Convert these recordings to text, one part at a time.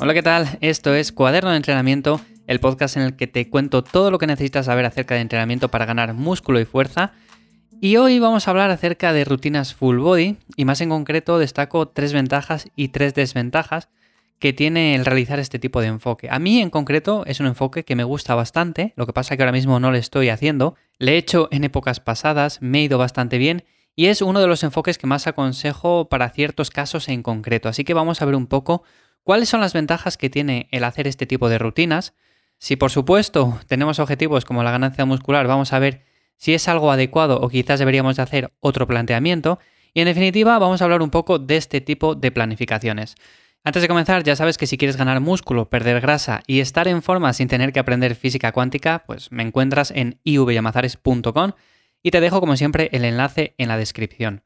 Hola, ¿qué tal? Esto es Cuaderno de Entrenamiento, el podcast en el que te cuento todo lo que necesitas saber acerca de entrenamiento para ganar músculo y fuerza. Y hoy vamos a hablar acerca de rutinas full body y más en concreto destaco tres ventajas y tres desventajas que tiene el realizar este tipo de enfoque. A mí en concreto es un enfoque que me gusta bastante, lo que pasa que ahora mismo no lo estoy haciendo. Le he hecho en épocas pasadas, me he ido bastante bien y es uno de los enfoques que más aconsejo para ciertos casos en concreto. Así que vamos a ver un poco ¿Cuáles son las ventajas que tiene el hacer este tipo de rutinas? Si por supuesto tenemos objetivos como la ganancia muscular, vamos a ver si es algo adecuado o quizás deberíamos de hacer otro planteamiento. Y en definitiva vamos a hablar un poco de este tipo de planificaciones. Antes de comenzar, ya sabes que si quieres ganar músculo, perder grasa y estar en forma sin tener que aprender física cuántica, pues me encuentras en ivyamazares.com y te dejo como siempre el enlace en la descripción.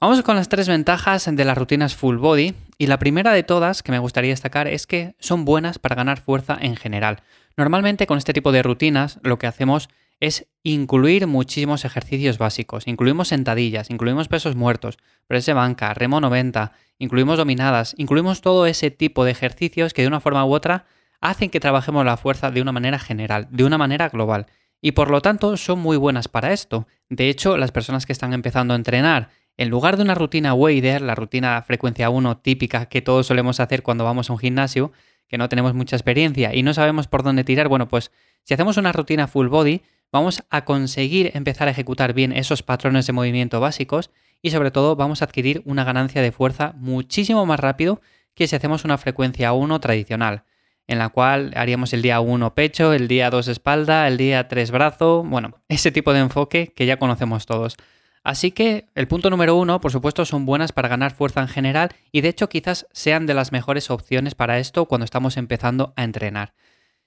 Vamos con las tres ventajas de las rutinas full body y la primera de todas que me gustaría destacar es que son buenas para ganar fuerza en general. Normalmente con este tipo de rutinas lo que hacemos es incluir muchísimos ejercicios básicos. Incluimos sentadillas, incluimos pesos muertos, press banca, remo 90, incluimos dominadas, incluimos todo ese tipo de ejercicios que de una forma u otra hacen que trabajemos la fuerza de una manera general, de una manera global. Y por lo tanto son muy buenas para esto. De hecho, las personas que están empezando a entrenar en lugar de una rutina wader, la rutina frecuencia 1 típica que todos solemos hacer cuando vamos a un gimnasio, que no tenemos mucha experiencia y no sabemos por dónde tirar, bueno, pues si hacemos una rutina full body, vamos a conseguir empezar a ejecutar bien esos patrones de movimiento básicos y sobre todo vamos a adquirir una ganancia de fuerza muchísimo más rápido que si hacemos una frecuencia 1 tradicional, en la cual haríamos el día 1 pecho, el día 2 espalda, el día 3 brazo, bueno, ese tipo de enfoque que ya conocemos todos. Así que el punto número uno, por supuesto, son buenas para ganar fuerza en general y de hecho quizás sean de las mejores opciones para esto cuando estamos empezando a entrenar.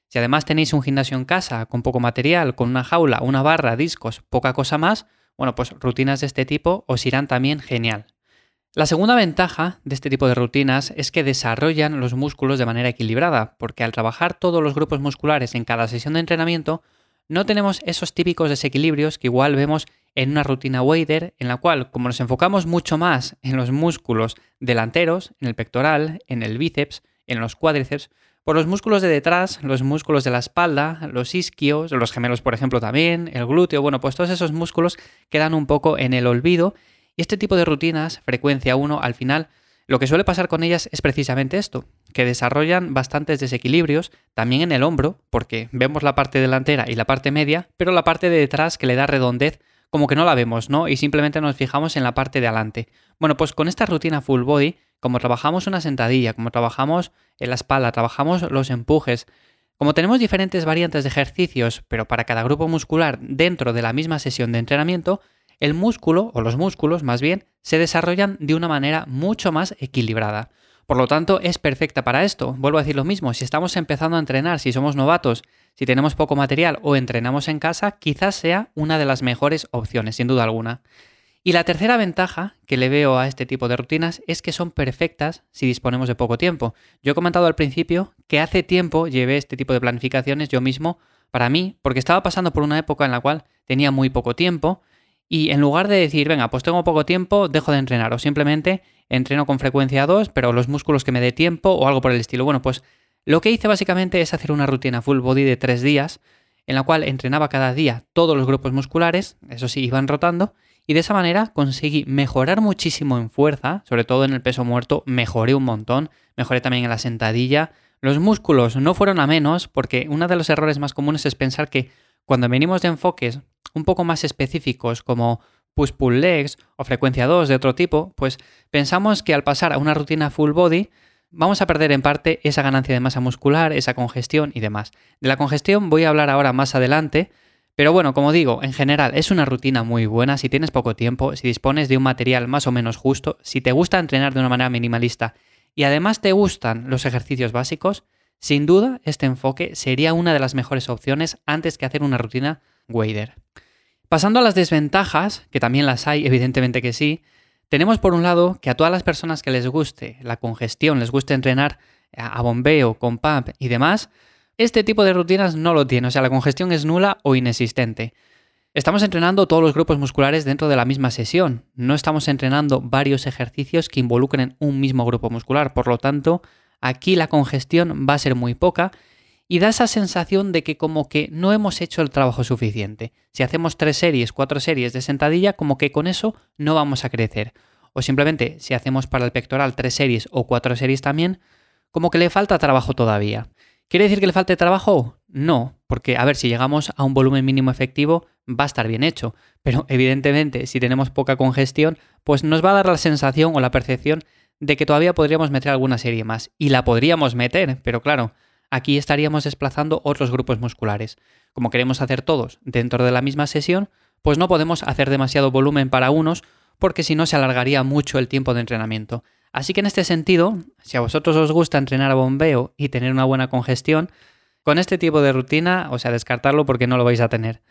Si además tenéis un gimnasio en casa con poco material, con una jaula, una barra, discos, poca cosa más, bueno, pues rutinas de este tipo os irán también genial. La segunda ventaja de este tipo de rutinas es que desarrollan los músculos de manera equilibrada, porque al trabajar todos los grupos musculares en cada sesión de entrenamiento, no tenemos esos típicos desequilibrios que igual vemos en una rutina wader en la cual, como nos enfocamos mucho más en los músculos delanteros, en el pectoral, en el bíceps, en los cuádriceps, por los músculos de detrás, los músculos de la espalda, los isquios, los gemelos, por ejemplo, también, el glúteo, bueno, pues todos esos músculos quedan un poco en el olvido. Y este tipo de rutinas, frecuencia 1, al final, lo que suele pasar con ellas es precisamente esto, que desarrollan bastantes desequilibrios, también en el hombro, porque vemos la parte delantera y la parte media, pero la parte de detrás que le da redondez como que no la vemos, ¿no? Y simplemente nos fijamos en la parte de adelante. Bueno, pues con esta rutina full body, como trabajamos una sentadilla, como trabajamos en la espalda, trabajamos los empujes, como tenemos diferentes variantes de ejercicios, pero para cada grupo muscular dentro de la misma sesión de entrenamiento, el músculo, o los músculos más bien, se desarrollan de una manera mucho más equilibrada. Por lo tanto, es perfecta para esto. Vuelvo a decir lo mismo, si estamos empezando a entrenar, si somos novatos, si tenemos poco material o entrenamos en casa, quizás sea una de las mejores opciones, sin duda alguna. Y la tercera ventaja que le veo a este tipo de rutinas es que son perfectas si disponemos de poco tiempo. Yo he comentado al principio que hace tiempo llevé este tipo de planificaciones yo mismo para mí, porque estaba pasando por una época en la cual tenía muy poco tiempo y en lugar de decir, venga, pues tengo poco tiempo, dejo de entrenar o simplemente entreno con frecuencia 2, pero los músculos que me dé tiempo o algo por el estilo. Bueno, pues lo que hice básicamente es hacer una rutina full body de tres días, en la cual entrenaba cada día todos los grupos musculares, eso sí, iban rotando, y de esa manera conseguí mejorar muchísimo en fuerza, sobre todo en el peso muerto, mejoré un montón, mejoré también en la sentadilla. Los músculos no fueron a menos, porque uno de los errores más comunes es pensar que cuando venimos de enfoques un poco más específicos como push-pull legs o frecuencia 2 de otro tipo, pues pensamos que al pasar a una rutina full body vamos a perder en parte esa ganancia de masa muscular, esa congestión y demás. De la congestión voy a hablar ahora más adelante, pero bueno, como digo, en general es una rutina muy buena si tienes poco tiempo, si dispones de un material más o menos justo, si te gusta entrenar de una manera minimalista y además te gustan los ejercicios básicos, sin duda este enfoque sería una de las mejores opciones antes que hacer una rutina wader. Pasando a las desventajas, que también las hay, evidentemente que sí, tenemos por un lado que a todas las personas que les guste la congestión, les guste entrenar a bombeo, con pump y demás, este tipo de rutinas no lo tiene, o sea, la congestión es nula o inexistente. Estamos entrenando todos los grupos musculares dentro de la misma sesión, no estamos entrenando varios ejercicios que involucren un mismo grupo muscular, por lo tanto, aquí la congestión va a ser muy poca y da esa sensación de que como que no hemos hecho el trabajo suficiente. Si hacemos tres series, cuatro series de sentadilla, como que con eso no vamos a crecer. O simplemente si hacemos para el pectoral tres series o cuatro series también, como que le falta trabajo todavía. ¿Quiere decir que le falte trabajo? No, porque a ver, si llegamos a un volumen mínimo efectivo, va a estar bien hecho. Pero evidentemente, si tenemos poca congestión, pues nos va a dar la sensación o la percepción de que todavía podríamos meter alguna serie más. Y la podríamos meter, pero claro, aquí estaríamos desplazando otros grupos musculares. Como queremos hacer todos dentro de la misma sesión, pues no podemos hacer demasiado volumen para unos porque si no se alargaría mucho el tiempo de entrenamiento. Así que en este sentido, si a vosotros os gusta entrenar a bombeo y tener una buena congestión, con este tipo de rutina, o sea, descartarlo porque no lo vais a tener.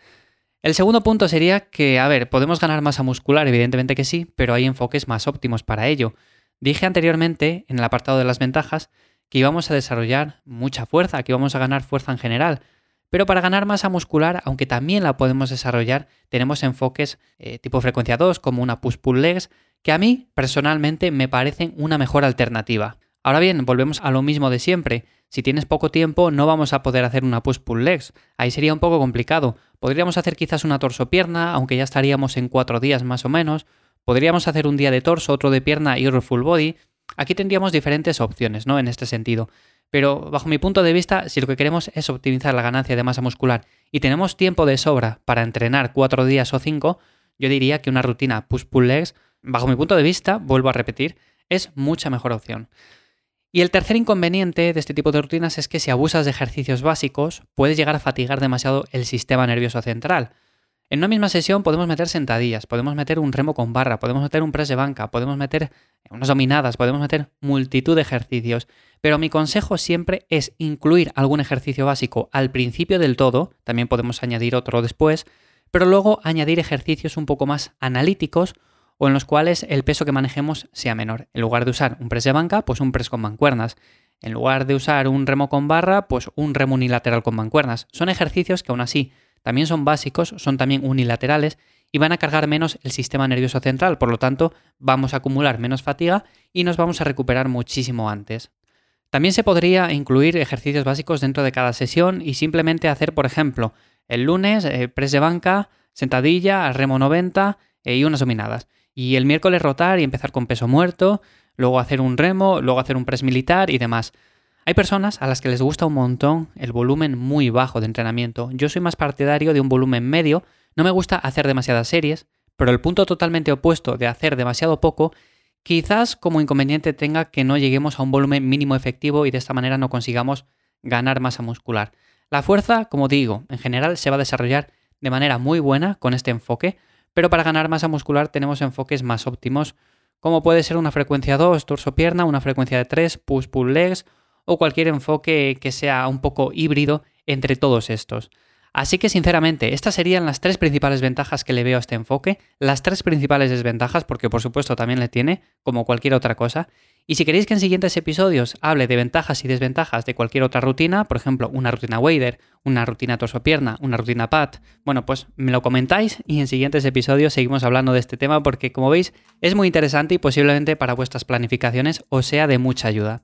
El segundo punto sería que, a ver, podemos ganar masa muscular, evidentemente que sí, pero hay enfoques más óptimos para ello. Dije anteriormente, en el apartado de las ventajas, que íbamos a desarrollar mucha fuerza, que íbamos a ganar fuerza en general. Pero para ganar masa muscular, aunque también la podemos desarrollar, tenemos enfoques eh, tipo frecuencia 2, como una push-pull legs, que a mí personalmente me parecen una mejor alternativa. Ahora bien, volvemos a lo mismo de siempre. Si tienes poco tiempo, no vamos a poder hacer una push-pull legs. Ahí sería un poco complicado. Podríamos hacer quizás una torso-pierna, aunque ya estaríamos en cuatro días más o menos. Podríamos hacer un día de torso, otro de pierna y otro full body. Aquí tendríamos diferentes opciones, ¿no? En este sentido. Pero bajo mi punto de vista, si lo que queremos es optimizar la ganancia de masa muscular y tenemos tiempo de sobra para entrenar cuatro días o cinco, yo diría que una rutina push-pull legs, bajo mi punto de vista, vuelvo a repetir, es mucha mejor opción. Y el tercer inconveniente de este tipo de rutinas es que si abusas de ejercicios básicos, puedes llegar a fatigar demasiado el sistema nervioso central. En una misma sesión podemos meter sentadillas, podemos meter un remo con barra, podemos meter un press de banca, podemos meter unas dominadas, podemos meter multitud de ejercicios, pero mi consejo siempre es incluir algún ejercicio básico al principio del todo, también podemos añadir otro después, pero luego añadir ejercicios un poco más analíticos o en los cuales el peso que manejemos sea menor. En lugar de usar un press de banca, pues un press con mancuernas. En lugar de usar un remo con barra, pues un remo unilateral con mancuernas. Son ejercicios que aún así también son básicos, son también unilaterales y van a cargar menos el sistema nervioso central, por lo tanto vamos a acumular menos fatiga y nos vamos a recuperar muchísimo antes. También se podría incluir ejercicios básicos dentro de cada sesión y simplemente hacer, por ejemplo, el lunes eh, press de banca, sentadilla, remo 90 eh, y unas dominadas. Y el miércoles rotar y empezar con peso muerto, luego hacer un remo, luego hacer un press militar y demás. Hay personas a las que les gusta un montón el volumen muy bajo de entrenamiento. Yo soy más partidario de un volumen medio, no me gusta hacer demasiadas series, pero el punto totalmente opuesto de hacer demasiado poco, quizás como inconveniente tenga que no lleguemos a un volumen mínimo efectivo y de esta manera no consigamos ganar masa muscular. La fuerza, como digo, en general se va a desarrollar de manera muy buena con este enfoque, pero para ganar masa muscular tenemos enfoques más óptimos, como puede ser una frecuencia 2, torso-pierna, una frecuencia de 3, push-pull legs, o cualquier enfoque que sea un poco híbrido entre todos estos. Así que sinceramente, estas serían las tres principales ventajas que le veo a este enfoque, las tres principales desventajas, porque por supuesto también le tiene, como cualquier otra cosa. Y si queréis que en siguientes episodios hable de ventajas y desventajas de cualquier otra rutina, por ejemplo, una rutina wader, una rutina torso-pierna, una rutina pat, bueno, pues me lo comentáis y en siguientes episodios seguimos hablando de este tema porque, como veis, es muy interesante y posiblemente para vuestras planificaciones os sea de mucha ayuda.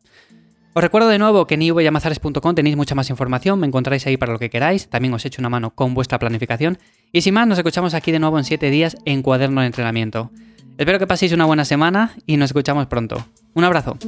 Os recuerdo de nuevo que en ivyamazares.com tenéis mucha más información, me encontráis ahí para lo que queráis, también os echo una mano con vuestra planificación. Y sin más, nos escuchamos aquí de nuevo en 7 días en Cuaderno de Entrenamiento. Espero que paséis una buena semana y nos escuchamos pronto. Un abrazo.